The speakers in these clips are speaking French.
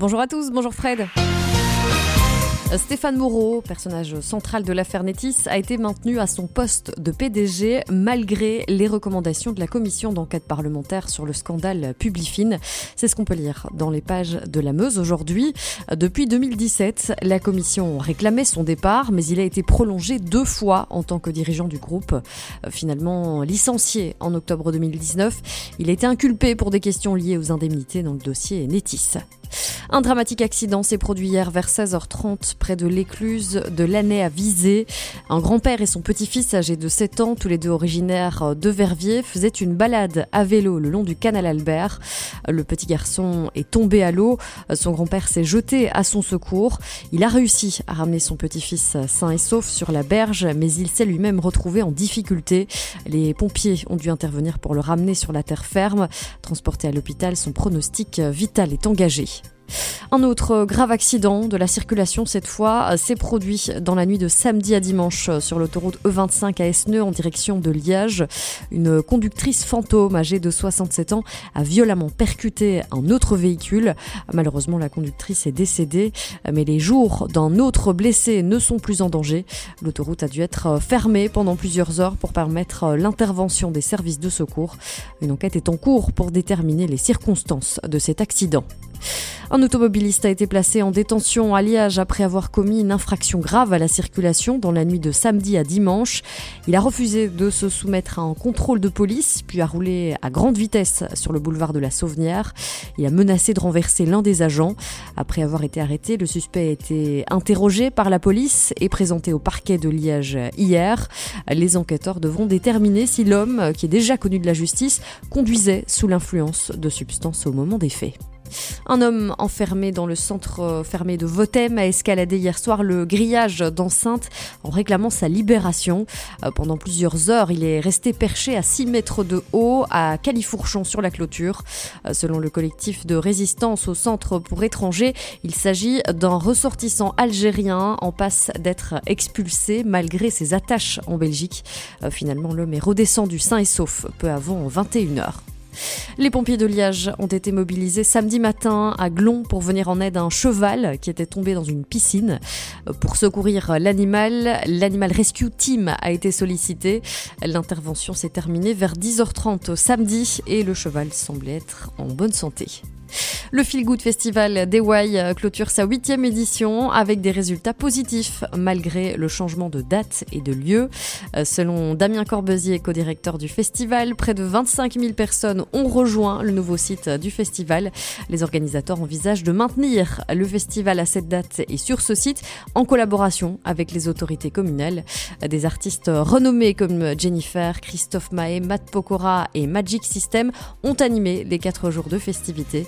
Bonjour à tous, bonjour Fred. Stéphane Moreau, personnage central de l'affaire Netis, a été maintenu à son poste de PDG malgré les recommandations de la commission d'enquête parlementaire sur le scandale Publifine. C'est ce qu'on peut lire dans les pages de la Meuse aujourd'hui. Depuis 2017, la commission réclamait son départ, mais il a été prolongé deux fois en tant que dirigeant du groupe. Finalement licencié en octobre 2019, il a été inculpé pour des questions liées aux indemnités dans le dossier Netis. Un dramatique accident s'est produit hier vers 16h30 près de l'écluse de l'année à Visé. Un grand-père et son petit-fils âgé de 7 ans, tous les deux originaires de Verviers, faisaient une balade à vélo le long du canal Albert. Le petit garçon est tombé à l'eau. Son grand-père s'est jeté à son secours. Il a réussi à ramener son petit-fils sain et sauf sur la berge, mais il s'est lui-même retrouvé en difficulté. Les pompiers ont dû intervenir pour le ramener sur la terre ferme. Transporté à l'hôpital, son pronostic vital est engagé. Un autre grave accident de la circulation cette fois s'est produit dans la nuit de samedi à dimanche sur l'autoroute E25 à Esneux en direction de Liège. Une conductrice fantôme âgée de 67 ans a violemment percuté un autre véhicule. Malheureusement, la conductrice est décédée, mais les jours d'un autre blessé ne sont plus en danger. L'autoroute a dû être fermée pendant plusieurs heures pour permettre l'intervention des services de secours. Une enquête est en cours pour déterminer les circonstances de cet accident. Automobiliste a été placé en détention à Liège après avoir commis une infraction grave à la circulation dans la nuit de samedi à dimanche. Il a refusé de se soumettre à un contrôle de police, puis a roulé à grande vitesse sur le boulevard de la Sauvenière. Il a menacé de renverser l'un des agents. Après avoir été arrêté, le suspect a été interrogé par la police et présenté au parquet de Liège hier. Les enquêteurs devront déterminer si l'homme, qui est déjà connu de la justice, conduisait sous l'influence de substances au moment des faits. Un homme enfermé dans le centre euh, fermé de Votem a escaladé hier soir le grillage d'enceinte en réclamant sa libération. Euh, pendant plusieurs heures, il est resté perché à 6 mètres de haut à Califourchon sur la clôture. Euh, selon le collectif de résistance au centre pour étrangers, il s'agit d'un ressortissant algérien en passe d'être expulsé malgré ses attaches en Belgique. Finalement, l'homme est redescendu sain et sauf peu avant 21h. Les pompiers de Liège ont été mobilisés samedi matin à Glon pour venir en aide à un cheval qui était tombé dans une piscine. Pour secourir l'animal, l'Animal Rescue Team a été sollicité. L'intervention s'est terminée vers 10h30 samedi et le cheval semblait être en bonne santé. Le Feel Good Festival d'Eway clôture sa huitième édition avec des résultats positifs malgré le changement de date et de lieu. Euh, selon Damien Corbezier, co-directeur du festival, près de 25 000 personnes ont rejoint le nouveau site du festival. Les organisateurs envisagent de maintenir le festival à cette date et sur ce site en collaboration avec les autorités communales. Des artistes renommés comme Jennifer, Christophe Mahé, Matt Pokora et Magic System ont animé les quatre jours de festivités.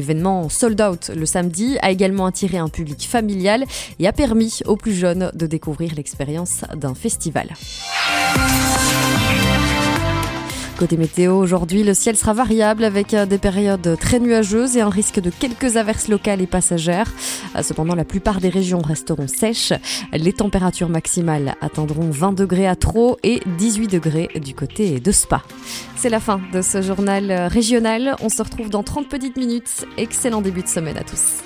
L'événement Sold Out le samedi a également attiré un public familial et a permis aux plus jeunes de découvrir l'expérience d'un festival. Côté météo, aujourd'hui, le ciel sera variable avec euh, des périodes très nuageuses et un risque de quelques averses locales et passagères. Euh, cependant, la plupart des régions resteront sèches. Les températures maximales atteindront 20 degrés à Trot et 18 degrés du côté de Spa. C'est la fin de ce journal régional. On se retrouve dans 30 petites minutes. Excellent début de semaine à tous.